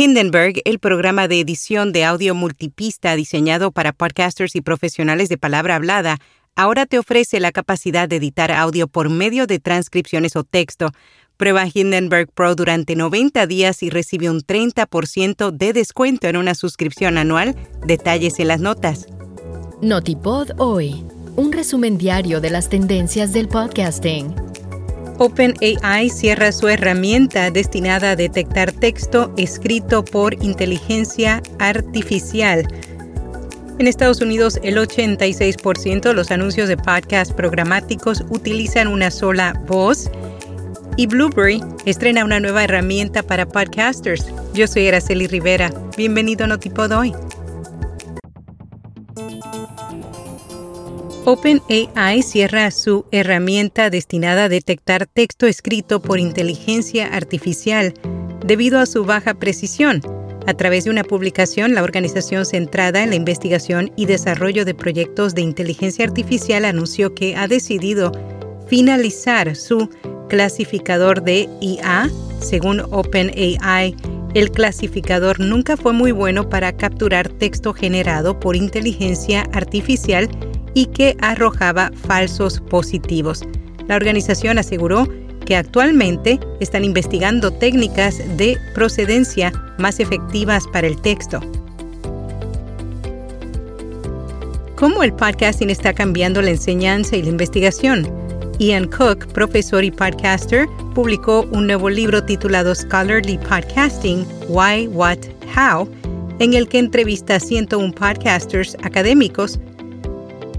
Hindenburg, el programa de edición de audio multipista diseñado para podcasters y profesionales de palabra hablada, ahora te ofrece la capacidad de editar audio por medio de transcripciones o texto. Prueba Hindenburg Pro durante 90 días y recibe un 30% de descuento en una suscripción anual. Detalles en las notas. Notipod hoy, un resumen diario de las tendencias del podcasting. OpenAI cierra su herramienta destinada a detectar texto escrito por inteligencia artificial. En Estados Unidos, el 86% de los anuncios de podcast programáticos utilizan una sola voz. Y Blueberry estrena una nueva herramienta para podcasters. Yo soy Araceli Rivera. Bienvenido a Notipod hoy. OpenAI cierra su herramienta destinada a detectar texto escrito por inteligencia artificial debido a su baja precisión. A través de una publicación, la organización centrada en la investigación y desarrollo de proyectos de inteligencia artificial anunció que ha decidido finalizar su clasificador de IA. Según OpenAI, el clasificador nunca fue muy bueno para capturar texto generado por inteligencia artificial y que arrojaba falsos positivos. La organización aseguró que actualmente están investigando técnicas de procedencia más efectivas para el texto. ¿Cómo el podcasting está cambiando la enseñanza y la investigación? Ian Cook, profesor y podcaster, publicó un nuevo libro titulado Scholarly Podcasting, Why, What, How, en el que entrevista a 101 podcasters académicos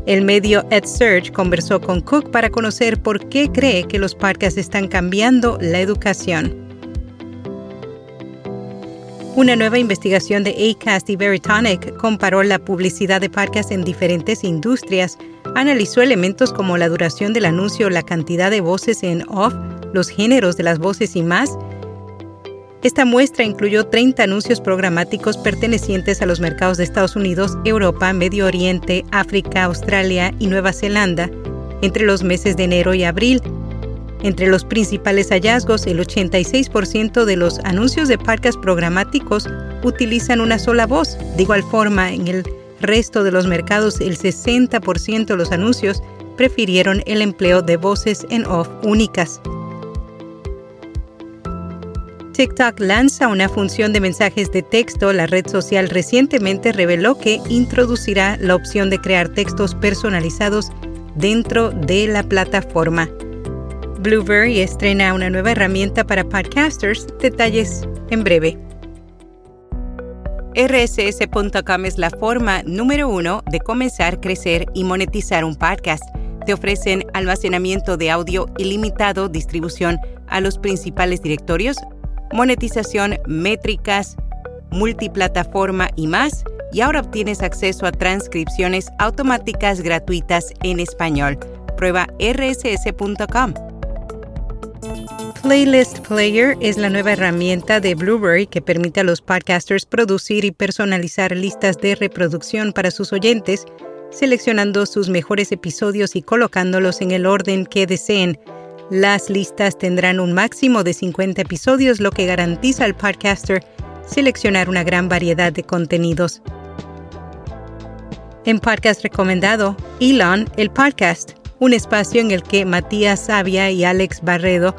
el medio EdSurge conversó con Cook para conocer por qué cree que los podcasts están cambiando la educación. Una nueva investigación de ACAST y Veritonic comparó la publicidad de podcasts en diferentes industrias, analizó elementos como la duración del anuncio, la cantidad de voces en off, los géneros de las voces y más, esta muestra incluyó 30 anuncios programáticos pertenecientes a los mercados de Estados Unidos, Europa, Medio Oriente, África, Australia y Nueva Zelanda entre los meses de enero y abril. Entre los principales hallazgos, el 86% de los anuncios de parques programáticos utilizan una sola voz. De igual forma, en el resto de los mercados, el 60% de los anuncios prefirieron el empleo de voces en off únicas. TikTok lanza una función de mensajes de texto. La red social recientemente reveló que introducirá la opción de crear textos personalizados dentro de la plataforma. Blueberry estrena una nueva herramienta para podcasters. Detalles en breve. RSS.com es la forma número uno de comenzar, crecer y monetizar un podcast. Te ofrecen almacenamiento de audio ilimitado, distribución a los principales directorios, monetización, métricas, multiplataforma y más, y ahora obtienes acceso a transcripciones automáticas gratuitas en español. Prueba rss.com. Playlist Player es la nueva herramienta de Blueberry que permite a los podcasters producir y personalizar listas de reproducción para sus oyentes, seleccionando sus mejores episodios y colocándolos en el orden que deseen las listas tendrán un máximo de 50 episodios, lo que garantiza al podcaster seleccionar una gran variedad de contenidos. En podcast recomendado, Elon, el podcast, un espacio en el que Matías Sabia y Alex Barredo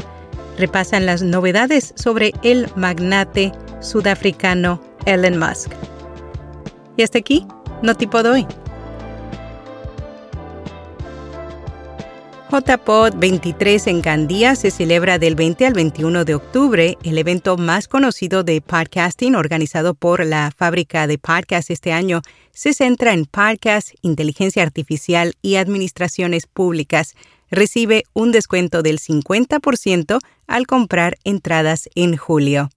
repasan las novedades sobre el magnate sudafricano Elon Musk. Y hasta aquí, no tipo doy. JPod 23 en Gandía se celebra del 20 al 21 de octubre, el evento más conocido de podcasting organizado por la fábrica de podcast este año se centra en podcast, inteligencia artificial y administraciones públicas. Recibe un descuento del 50% al comprar entradas en julio.